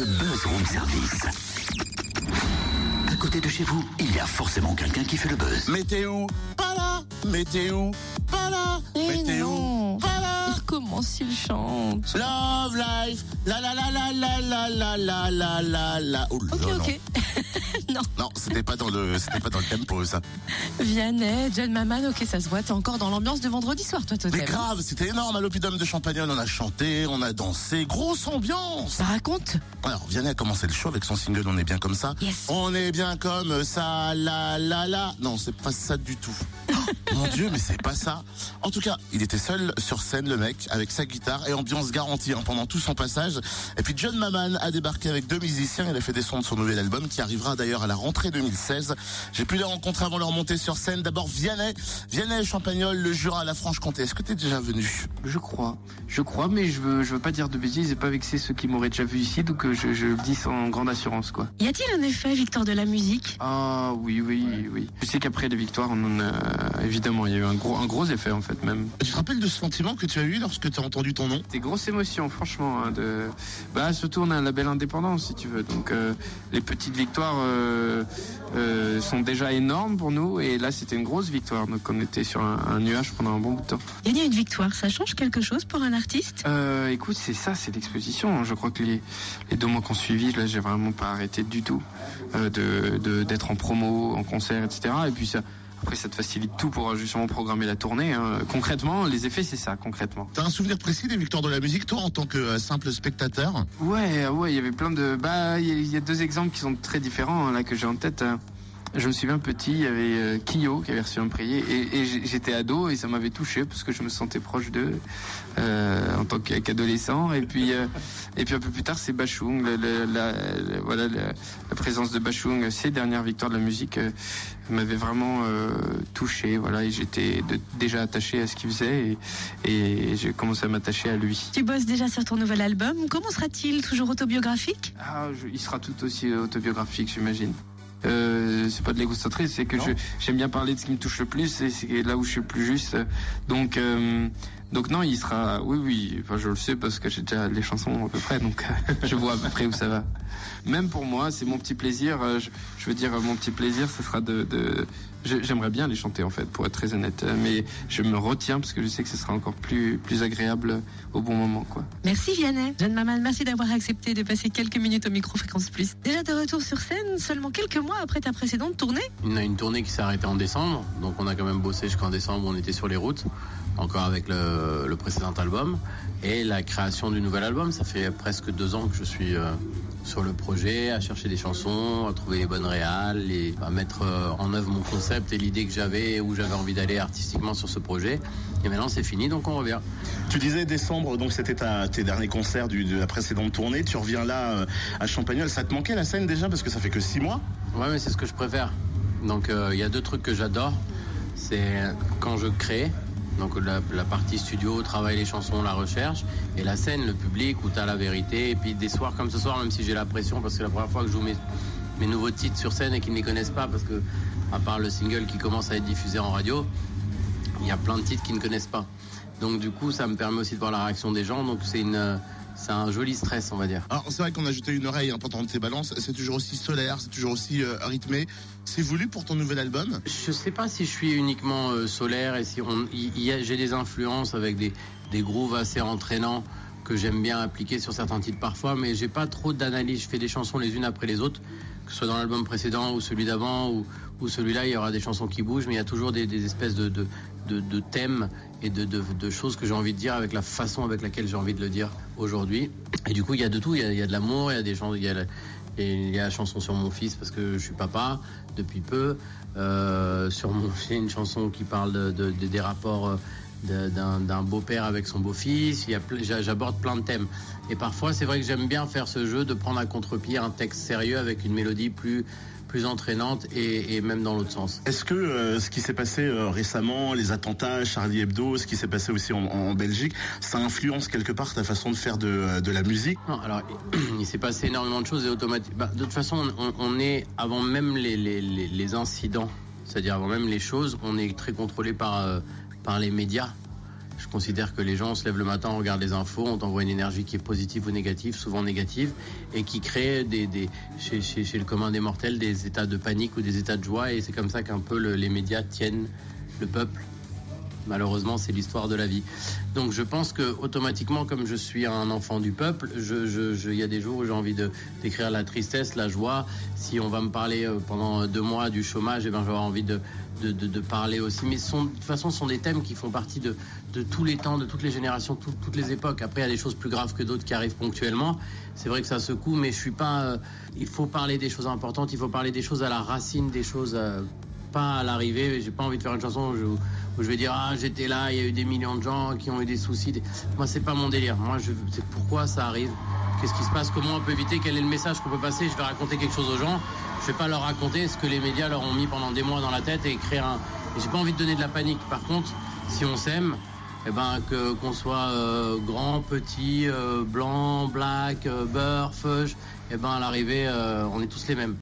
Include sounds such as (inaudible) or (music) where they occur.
le Buzz Room Service. À côté de chez vous, il y a forcément quelqu'un qui fait le buzz. Météo, pas là. Météo, pas là. Il chante. Love life, la la la la la la la la la la la. Oh Ok, là, ok. non. (laughs) Non, non c'était pas dans le, c'était pas dans le tempo ça. Vianney, John Maman, ok, ça se voit. T'es encore dans l'ambiance de vendredi soir, toi, Mais Totem. grave, c'était énorme à l'Opidum de Champagnol. On a chanté, on a dansé, grosse ambiance. Ça raconte Alors, Vianney a commencé le show avec son single On est bien comme ça. Yes. On est bien comme ça, la la la. Non, c'est pas ça du tout. (laughs) Mon Dieu, mais c'est pas ça. En tout cas, il était seul sur scène, le mec, avec sa guitare et ambiance garantie hein, pendant tout son passage. Et puis John Maman a débarqué avec deux musiciens. Il a fait des sons de son nouvel album qui arrivera d'ailleurs à la rentrée 2016. J'ai pu les rencontrer avant leur montée sur scène. D'abord Vianney, Vianney Champagnol, le Jura, la Franche-Comté. Est-ce que t'es déjà venu? Je crois, je crois, mais je veux, je veux pas dire de bêtises et pas vexer ceux qui m'auraient déjà vu ici, donc euh, je, je le dis sans grande assurance, quoi. Y a-t-il un effet, Victor, de la musique? Ah oui, oui, oui. Je sais qu'après les victoires, on en a, évidemment, il y a eu un gros, un gros effet en fait même. Tu te rappelles de ce sentiment que tu as eu lorsque tu as entendu ton nom? Des grosses émotions, franchement. hein, de, bah surtout on a un label indépendant, si tu veux. Donc euh, les petites victoires euh, euh, sont déjà énormes pour nous, et là c'était une grosse victoire. Donc on était sur un, un nuage pendant un bon bout de temps. Gagner une victoire, ça change quelque chose pour un artiste? Euh, écoute, c'est ça, c'est l'exposition. Je crois que les, les deux mois qu'on suivi, là, j'ai vraiment pas arrêté du tout euh, de de- d'être en promo, en concert, etc. Et puis ça, après, ça te facilite tout pour euh, justement programmer la tournée. hein. Concrètement, les effets, c'est ça, concrètement. T'as un souvenir précis des victoires de la musique, toi, en tant que euh, simple spectateur? Ouais, ouais, il y avait plein de. Bah, il y a- il y, a deux exemples qui sont très différents hein, là que j'ai en tête. hein. Je me souviens petit, il y avait euh, Kyo qui avait reçu un prix et, j'étais ado et ça m'avait touché parce que je me sentais proche d'eux euh, en tant qu'a- qu'adolescent. Et puis, euh, (laughs) et puis un peu plus tard, c'est Bachung. La, la- voilà, la, la présence de Bachung, ces dernières victoires de la musique euh, m'avait vraiment euh, touché. Voilà, et j'étais déjà attaché à ce qu'il faisait et, et j'ai commencé à m'attacher à lui. Tu bosses déjà sur ton nouvel album. Comment sera-t-il? Toujours autobiographique? Ah, je- il sera tout aussi autobiographique, j'imagine. Euh, c'est pas de l'égocentrisme, c'est que je- j'aime bien parler de ce qui me touche le plus et c'est là où je suis le plus juste. Donc, euh, donc non, il sera. Oui, oui. Enfin, je le sais parce que j'ai déjà les chansons à peu près, donc (laughs) je vois à peu près où ça va. Même pour moi, c'est mon petit plaisir. euh, Je, je veux dire, mon petit plaisir, ce sera de. de J'aimerais bien les chanter en fait, pour être très honnête, Euh, mais je me retiens parce que je sais que ce sera encore plus plus agréable au bon moment, quoi. Merci Vianney. John Maman, merci d'avoir accepté de passer quelques minutes au micro Fréquence Plus. Déjà de retour sur scène, seulement quelques mois après ta précédente tournée On a une tournée qui s'est arrêtée en décembre, donc on a quand même bossé jusqu'en décembre, on était sur les routes, encore avec le, le précédent album, et la création du nouvel album, ça fait presque deux ans que je suis euh, sur le projet, à chercher des chansons, à trouver les bonnes réals, et à mettre euh, en œuvre mon concept et l'idée que j'avais, où j'avais envie d'aller artistiquement sur ce projet. Et maintenant c'est fini, donc on revient. Tu disais décembre, donc c'était ta- tes derniers concerts du- de la précédente tournée. Tu reviens là euh, à Champagnol. Ça te manquait la scène déjà parce que ça fait que six mois? Ouais, mais c'est ce que je préfère. Donc euh, il y a deux trucs que j'adore. C'est quand je crée, donc la, partie studio, travail les chansons, la recherche, et la scène, le public où tu as la vérité. Et puis des soirs comme ce soir, même si j'ai la pression, parce que la première fois que je joue mes, mes nouveaux titres sur scène et qu'ils ne les connaissent pas, parce que à part le single qui commence à être diffusé en radio, il y a plein de titres qu'ils ne connaissent pas. Donc du coup, ça me permet aussi de voir la réaction des gens. Donc c'est une, c'est un joli stress, on va dire. Alors c'est vrai qu'on a jeté une oreille pendant tes balances. C'est toujours aussi solaire, c'est toujours aussi euh, rythmé. C'est voulu pour ton nouvel album? Je sais pas si je suis uniquement euh, solaire et si on, il y a- j'ai des influences avec des, des grooves assez entraînants que j'aime bien appliquer sur certains titres parfois, mais j'ai pas trop d'analyse. Je fais des chansons les unes après les autres, que ce soit dans l'album précédent ou celui d'avant ou, ou celui-là, il y aura des chansons qui bougent, mais il y a toujours des, des espèces de, de, de, thèmes et de, choses que j'ai envie de dire avec la façon avec laquelle j'ai envie de le dire aujourd'hui. Et du coup, il y a de tout. Il y a, de l'amour, il y a des gens, il y a la, chanson sur mon fils parce que je suis papa depuis peu. Euh, sur mon, (laughs) j'ai une chanson qui parle de, de- de- des rapports euh, d'un, beau-père avec son beau-fils. J'aborde plein de thèmes. Et parfois, c'est vrai que j'aime bien faire ce jeu de prendre à contre-pied un texte sérieux avec une mélodie plus plus entraînante et, et même dans l'autre sens. Est-ce que euh, ce qui s'est passé euh, récemment, les attentats, Charlie Hebdo, ce qui s'est passé aussi en, en Belgique, ça influence quelque part ta façon de faire de, euh, de la musique? Non, alors (clears throat) il s'est passé énormément de choses et automatiquement. Bah, de toute façon, on, on est avant même les, les, les, les incidents, c'est-à-dire avant même les choses, on est très contrôlé par euh, par les médias. Je considère que les gens se lèvent le matin, on regarde les infos, on t'envoie une énergie qui est positive ou négative, souvent négative, et qui crée des, chez, le commun des mortels des états de panique ou des états de joie. Et c'est comme ça qu'un peu le, les médias tiennent le peuple. Malheureusement, c'est l'histoire de la vie. Donc je pense que automatiquement, comme je suis un enfant du peuple, il y a des jours où j'ai envie d'écrire la tristesse, la joie. Si on va me parler euh, pendant deux mois du chômage, eh ben envie de, de, parler aussi. Mais de toute façon, ce sont des thèmes qui font partie de, de tous les temps, de toutes les générations, tout, toutes les époques. Après, il y a des choses plus graves que d'autres qui arrivent ponctuellement. C'est vrai que ça secoue, mais je suis pas. Euh, il faut parler des choses importantes. Il faut parler des choses à la racine, des choses. Euh, pas à l'arrivée. J'ai pas envie de faire une chanson où je, vais dire ah j'étais là, il y a eu des millions de gens qui ont eu des soucis. Moi c'est pas mon délire. Moi je c'est pourquoi ça arrive? Qu'est-ce qui se passe? Comment on peut éviter? Quel est le message qu'on peut passer? Je vais raconter quelque chose aux gens. Je vais pas leur raconter ce que les médias leur ont mis pendant des mois dans la tête et créer un. J'ai pas envie de donner de la panique. Par contre, si on s'aime, eh ben que qu'on soit euh, grand, petit, euh, blanc, black, euh, beurre, feuge, eh ben à l'arrivée, on est tous les mêmes.